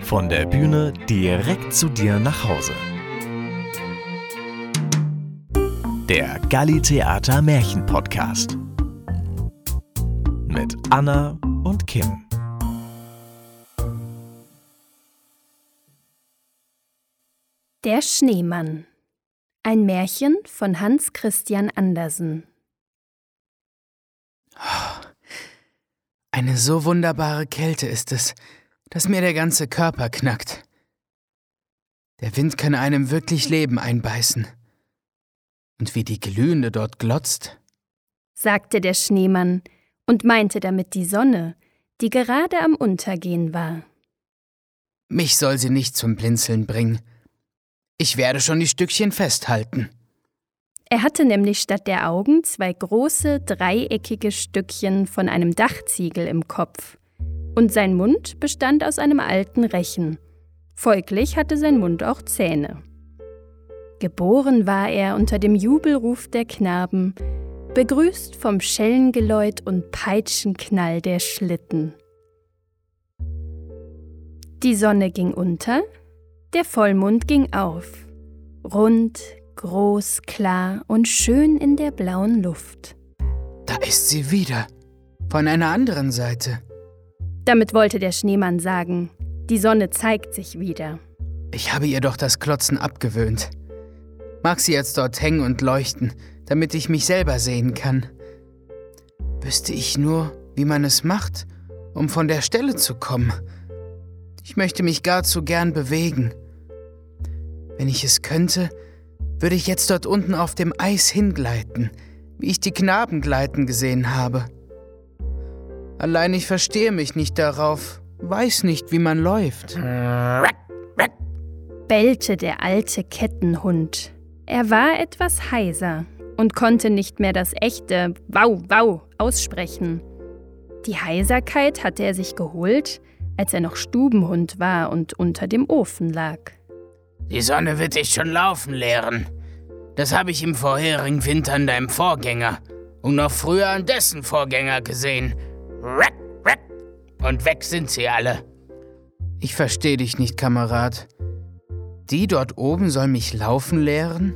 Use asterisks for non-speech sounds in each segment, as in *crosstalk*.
Von der Bühne direkt zu dir nach Hause. Der Galli Theater Märchen Podcast. Mit Anna und Kim. Der Schneemann. Ein Märchen von Hans Christian Andersen. Eine so wunderbare Kälte ist es, dass mir der ganze Körper knackt. Der Wind kann einem wirklich Leben einbeißen. Und wie die Glühende dort glotzt, sagte der Schneemann und meinte damit die Sonne, die gerade am Untergehen war. Mich soll sie nicht zum Blinzeln bringen. Ich werde schon die Stückchen festhalten. Er hatte nämlich statt der Augen zwei große, dreieckige Stückchen von einem Dachziegel im Kopf. Und sein Mund bestand aus einem alten Rechen. Folglich hatte sein Mund auch Zähne. Geboren war er unter dem Jubelruf der Knaben, begrüßt vom Schellengeläut und Peitschenknall der Schlitten. Die Sonne ging unter, der Vollmond ging auf, rund, groß, klar und schön in der blauen Luft. Da ist sie wieder, von einer anderen Seite. Damit wollte der Schneemann sagen, die Sonne zeigt sich wieder. Ich habe ihr doch das Klotzen abgewöhnt. Mag sie jetzt dort hängen und leuchten, damit ich mich selber sehen kann. Wüsste ich nur, wie man es macht, um von der Stelle zu kommen. Ich möchte mich gar zu gern bewegen. Wenn ich es könnte, würde ich jetzt dort unten auf dem Eis hingleiten, wie ich die Knaben gleiten gesehen habe. Allein ich verstehe mich nicht darauf, weiß nicht, wie man läuft. Bellte der alte Kettenhund. Er war etwas heiser und konnte nicht mehr das echte Wau, Wau aussprechen. Die Heiserkeit hatte er sich geholt, als er noch Stubenhund war und unter dem Ofen lag. Die Sonne wird dich schon laufen lehren. Das habe ich im vorherigen Winter an deinem Vorgänger und noch früher an dessen Vorgänger gesehen. Und weg sind sie alle. Ich verstehe dich nicht, Kamerad. Die dort oben soll mich laufen lehren?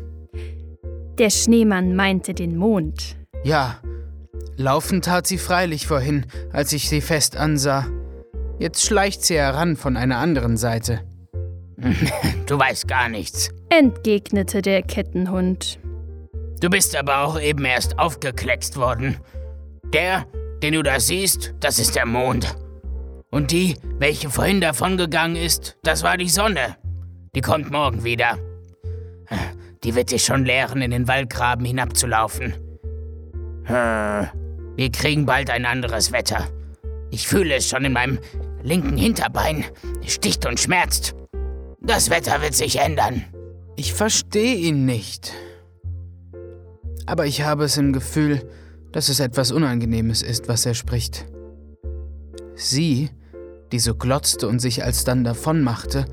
Der Schneemann meinte den Mond. Ja, laufen tat sie freilich vorhin, als ich sie fest ansah. Jetzt schleicht sie heran von einer anderen Seite. *laughs* Du weißt gar nichts, entgegnete der Kettenhund. Du bist aber auch eben erst aufgekleckst worden. Der, den du da siehst, das ist der Mond. Und die, welche vorhin davongegangen ist, das war die Sonne. Die kommt morgen wieder. Die wird dich schon lehren, in den Waldgraben hinabzulaufen. Wir kriegen bald ein anderes Wetter. Ich fühle es schon in meinem linken Hinterbein. Es sticht und schmerzt. Das Wetter wird sich ändern. Ich verstehe ihn nicht. Aber ich habe es im Gefühl, dass es etwas Unangenehmes ist, was er spricht. Sie, die so glotzte und sich alsdann davonmachte,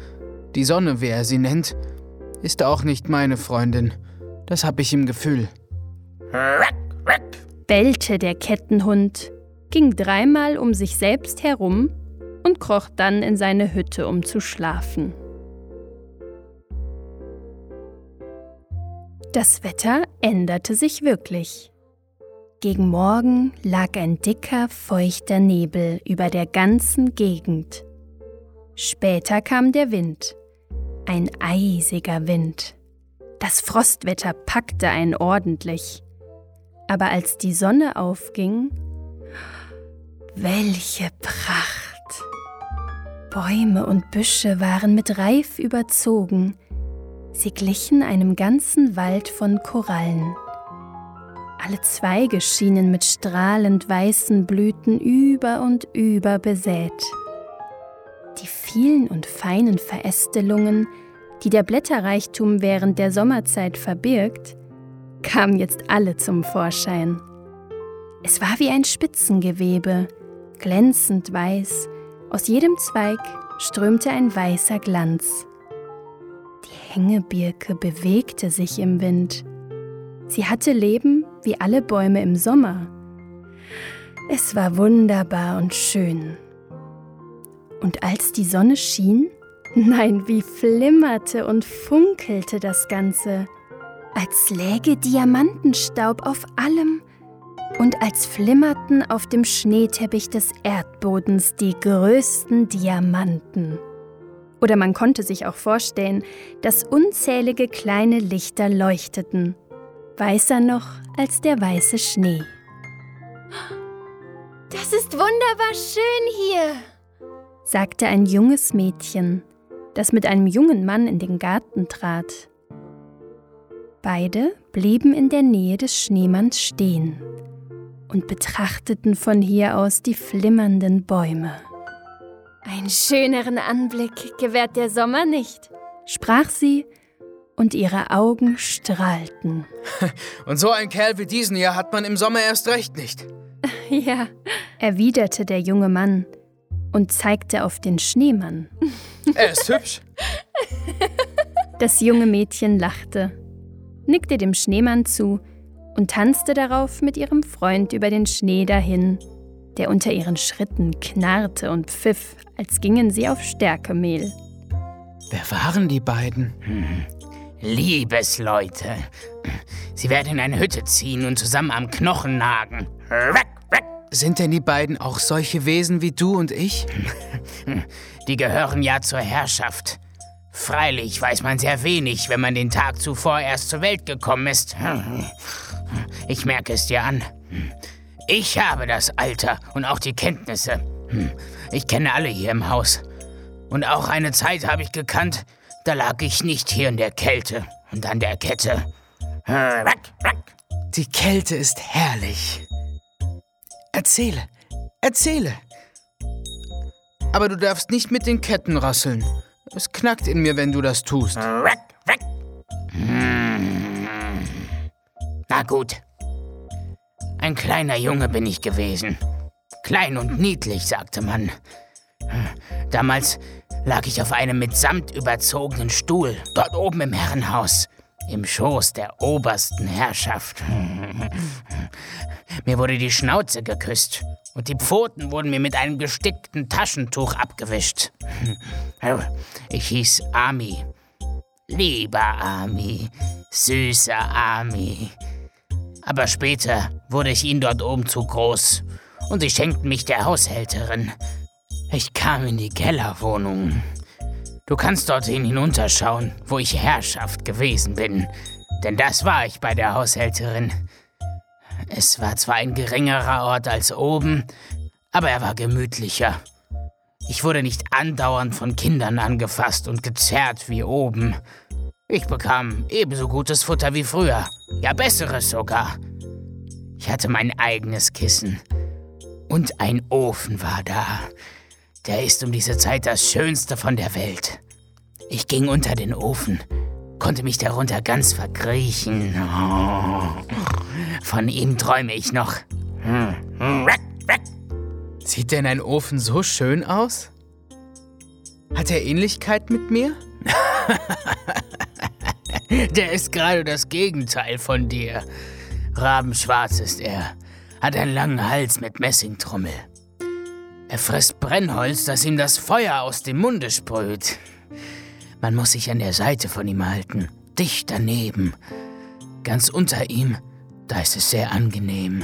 die Sonne, wie er sie nennt, ist auch nicht meine Freundin. Das habe ich im Gefühl. Bellte der Kettenhund, ging dreimal um sich selbst herum und kroch dann in seine Hütte, um zu schlafen. Das Wetter änderte sich wirklich. Gegen Morgen lag ein dicker, feuchter Nebel über der ganzen Gegend. Später kam der Wind, ein eisiger Wind. Das Frostwetter packte einen ordentlich. Aber als die Sonne aufging, welche Pracht! Bäume und Büsche waren mit Reif überzogen, Sie glichen einem ganzen Wald von Korallen. Alle Zweige schienen mit strahlend weißen Blüten über und über besät. Die vielen und feinen Verästelungen, die der Blätterreichtum während der Sommerzeit verbirgt, kamen jetzt alle zum Vorschein. Es war wie ein Spitzengewebe, glänzend weiß, aus jedem Zweig strömte ein weißer Glanz. Hängebirke bewegte sich im Wind. Sie hatte Leben wie alle Bäume im Sommer. Es war wunderbar und schön. Und als die Sonne schien, *laughs* nein, wie flimmerte und funkelte das Ganze, als läge Diamantenstaub auf allem und als flimmerten auf dem Schneeteppich des Erdbodens die größten Diamanten. Oder man konnte sich auch vorstellen, dass unzählige kleine Lichter leuchteten, weißer noch als der weiße Schnee. Das ist wunderbar schön hier, sagte ein junges Mädchen, das mit einem jungen Mann in den Garten trat. Beide blieben in der Nähe des Schneemanns stehen und betrachteten von hier aus die flimmernden Bäume. Einen schöneren Anblick gewährt der Sommer nicht, sprach sie, und ihre Augen strahlten. *laughs* Und so ein Kerl wie diesen hier hat man im Sommer erst recht nicht. *laughs* Ja, erwiderte der junge Mann und zeigte auf den Schneemann. *laughs* Er ist hübsch. Das junge Mädchen lachte, nickte dem Schneemann zu und tanzte darauf mit ihrem Freund über den Schnee dahin, der unter ihren Schritten knarrte und pfiff, als gingen sie auf Stärkemehl. Wer waren die beiden? Hm. Liebesleute. Sie werden in eine Hütte ziehen und zusammen am Knochen nagen. Weg, weg. Sind denn die beiden auch solche Wesen wie du und ich? *laughs* Die gehören ja zur Herrschaft. Freilich weiß man sehr wenig, wenn man den Tag zuvor erst zur Welt gekommen ist. *laughs* Ich merke es dir an. Ich habe das Alter und auch die Kenntnisse. Ich kenne alle hier im Haus. Und auch eine Zeit habe ich gekannt, da lag ich nicht hier in der Kälte und an der Kette. Weg. Die Kälte ist herrlich. Erzähle, erzähle. Aber du darfst nicht mit den Ketten rasseln. Es knackt in mir, wenn du das tust. Hm. Na gut. Ein kleiner Junge bin ich gewesen. Klein und niedlich, sagte man. Damals lag ich auf einem mit Samt überzogenen Stuhl, dort oben im Herrenhaus, im Schoß der obersten Herrschaft. Mir wurde die Schnauze geküsst und die Pfoten wurden mir mit einem gestickten Taschentuch abgewischt. Ich hieß Ami. Lieber Ami, süßer Ami. Aber später wurde ich ihnen dort oben zu groß und sie schenkten mich der Haushälterin. Ich kam in die Kellerwohnung. Du kannst dorthin hinunterschauen, wo ich Herrschaft gewesen bin, denn das war ich bei der Haushälterin. Es war zwar ein geringerer Ort als oben, aber er war gemütlicher. Ich wurde nicht andauernd von Kindern angefasst und gezerrt wie oben. Ich bekam ebenso gutes Futter wie früher, ja besseres sogar. Ich hatte mein eigenes Kissen. Und ein Ofen war da. Der ist um diese Zeit das Schönste von der Welt. Ich ging unter den Ofen, konnte mich darunter ganz verkriechen. Oh, von ihm träume ich noch. Sieht denn ein Ofen so schön aus? Hat er Ähnlichkeit mit mir? *laughs* Der ist gerade das Gegenteil von dir. Rabenschwarz ist er, hat einen langen Hals mit Messingtrommel. Er frisst Brennholz, das ihm das Feuer aus dem Munde sprüht. Man muss sich an der Seite von ihm halten, dicht daneben. Ganz unter ihm, da ist es sehr angenehm.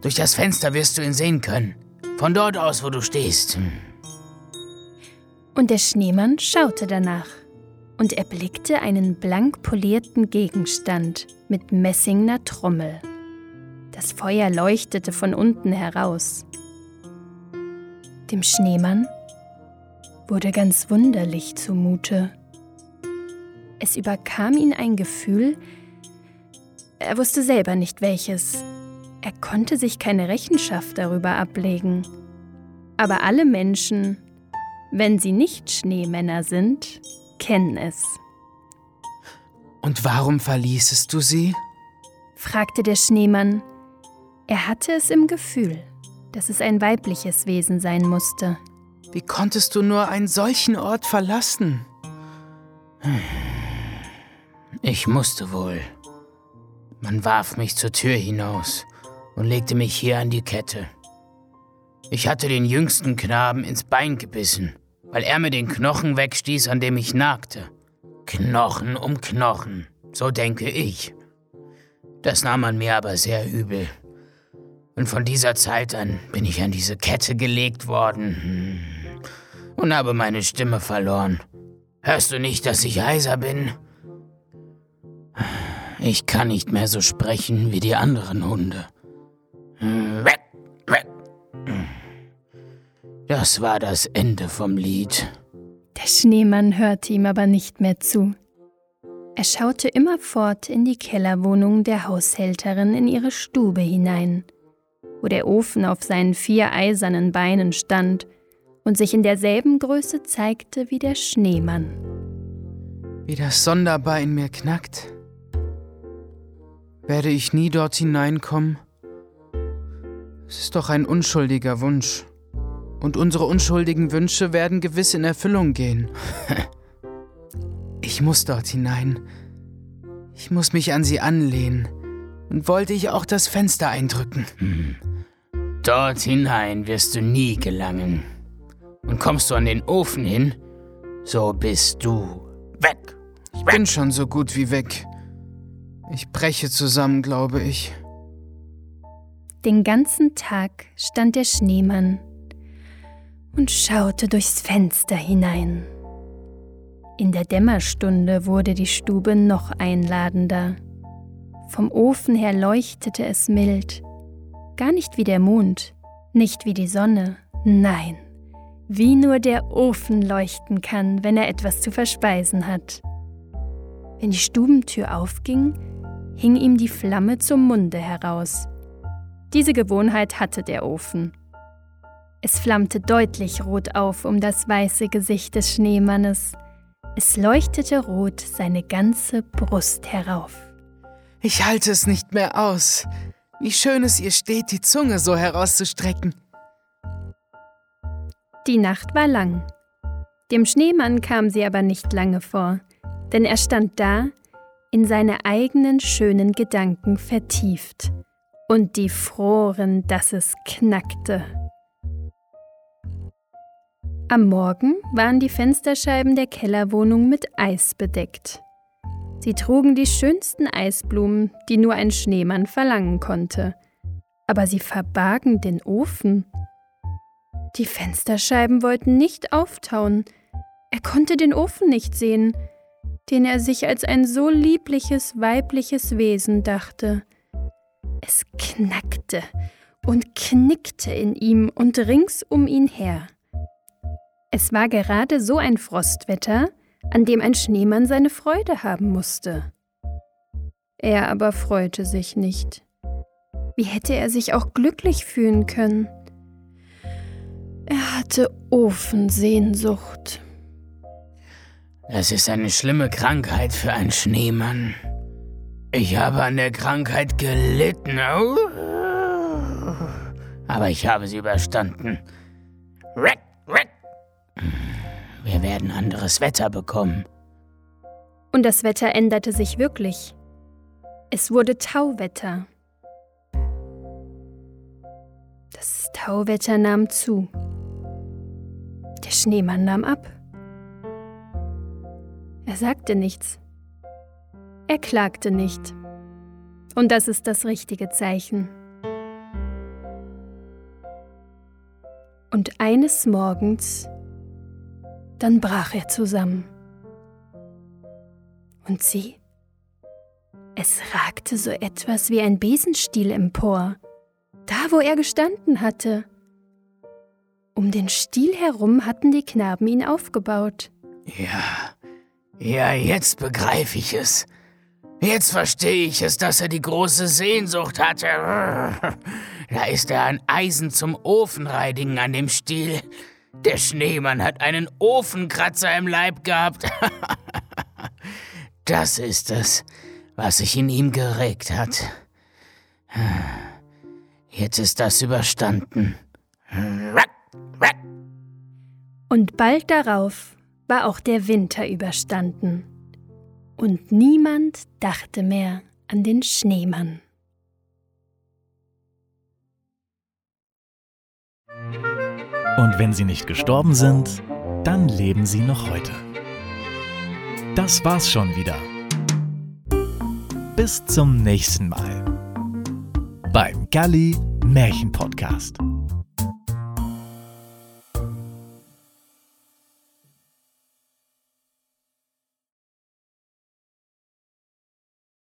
Durch das Fenster wirst du ihn sehen können. Von dort aus, wo du stehst. Und der Schneemann schaute danach und erblickte einen blank polierten Gegenstand mit messingner Trommel. Das Feuer leuchtete von unten heraus. Dem Schneemann wurde ganz wunderlich zumute. Es überkam ihn ein Gefühl, er wusste selber nicht welches. Er konnte sich keine Rechenschaft darüber ablegen. Aber alle Menschen, wenn sie nicht Schneemänner sind, kennen es. Und warum verließest du sie? fragte der Schneemann. Er hatte es im Gefühl, dass es ein weibliches Wesen sein musste. Wie konntest du nur einen solchen Ort verlassen? Ich musste wohl. Man warf mich zur Tür hinaus und legte mich hier an die Kette. Ich hatte den jüngsten Knaben ins Bein gebissen, weil er mir den Knochen wegstieß, an dem ich nagte. Knochen um Knochen, so denke ich. Das nahm man mir aber sehr übel. Und von dieser Zeit an bin ich an diese Kette gelegt worden hm, und habe meine Stimme verloren. Hörst du nicht, dass ich heiser bin? Ich kann nicht mehr so sprechen wie die anderen Hunde. Weg, weg. Das war das Ende vom Lied. Der Schneemann hörte ihm aber nicht mehr zu. Er schaute immerfort in die Kellerwohnung der Haushälterin in ihre Stube hinein, wo der Ofen auf seinen vier eisernen Beinen stand und sich in derselben Größe zeigte wie der Schneemann. Wie das sonderbar in mir knackt. Werde ich nie dort hineinkommen? Es ist doch ein unschuldiger Wunsch. Und unsere unschuldigen Wünsche werden gewiss in Erfüllung gehen. Ich muss dort hinein. Ich muss mich an sie anlehnen. Und wollte ich auch das Fenster eindrücken. Hm. Dort hinein wirst du nie gelangen. Und kommst du an den Ofen hin, so bist du weg. Ich bin schon so gut wie weg. Ich breche zusammen, glaube ich. Den ganzen Tag stand der Schneemann und schaute durchs Fenster hinein. In der Dämmerstunde wurde die Stube noch einladender. Vom Ofen her leuchtete es mild, gar nicht wie der Mond, nicht wie die Sonne, nein, wie nur der Ofen leuchten kann, wenn er etwas zu verspeisen hat. Wenn die Stubentür aufging, hing ihm die Flamme zum Munde heraus. Diese Gewohnheit hatte der Ofen. Es flammte deutlich rot auf um das weiße Gesicht des Schneemannes. Es leuchtete rot seine ganze Brust herauf. Ich halte es nicht mehr aus. Wie schön es ihr steht, die Zunge so herauszustrecken. Die Nacht war lang. Dem Schneemann kam sie aber nicht lange vor, denn er stand da, in seine eigenen schönen Gedanken vertieft. Und die froren, dass es knackte. Am Morgen waren die Fensterscheiben der Kellerwohnung mit Eis bedeckt. Sie trugen die schönsten Eisblumen, die nur ein Schneemann verlangen konnte. Aber sie verbargen den Ofen. Die Fensterscheiben wollten nicht auftauen. Er konnte den Ofen nicht sehen, den er sich als ein so liebliches weibliches Wesen dachte. Es knackte und knickte in ihm und rings um ihn her. Es war gerade so ein Frostwetter, an dem ein Schneemann seine Freude haben musste. Er aber freute sich nicht. Wie hätte er sich auch glücklich fühlen können? Er hatte Ofensehnsucht. Das ist eine schlimme Krankheit für einen Schneemann. Ich habe an der Krankheit gelitten. Aber ich habe sie überstanden. Reck, wir werden anderes Wetter bekommen. Und das Wetter änderte sich wirklich. Es wurde Tauwetter. Das Tauwetter nahm zu. Der Schneemann nahm ab. Er sagte nichts. Er klagte nicht. Und das ist das richtige Zeichen. Und eines Morgens dann brach er zusammen. Und sieh, es ragte so etwas wie ein Besenstiel empor, da wo er gestanden hatte. Um den Stiel herum hatten die Knaben ihn aufgebaut. Ja, ja, jetzt begreife ich es. Jetzt verstehe ich es, dass er die große Sehnsucht hatte. *laughs* Da ist er ein Eisen zum Ofenreidigen an dem Stiel. Der Schneemann hat einen Ofenkratzer im Leib gehabt. *laughs* das ist es, was sich in ihm geregt hat. Jetzt ist das überstanden. Und bald darauf war auch der Winter überstanden. Und niemand dachte mehr an den Schneemann. Und wenn sie nicht gestorben sind, dann leben sie noch heute. Das war's schon wieder. Bis zum nächsten Mal beim Galli Märchen Podcast.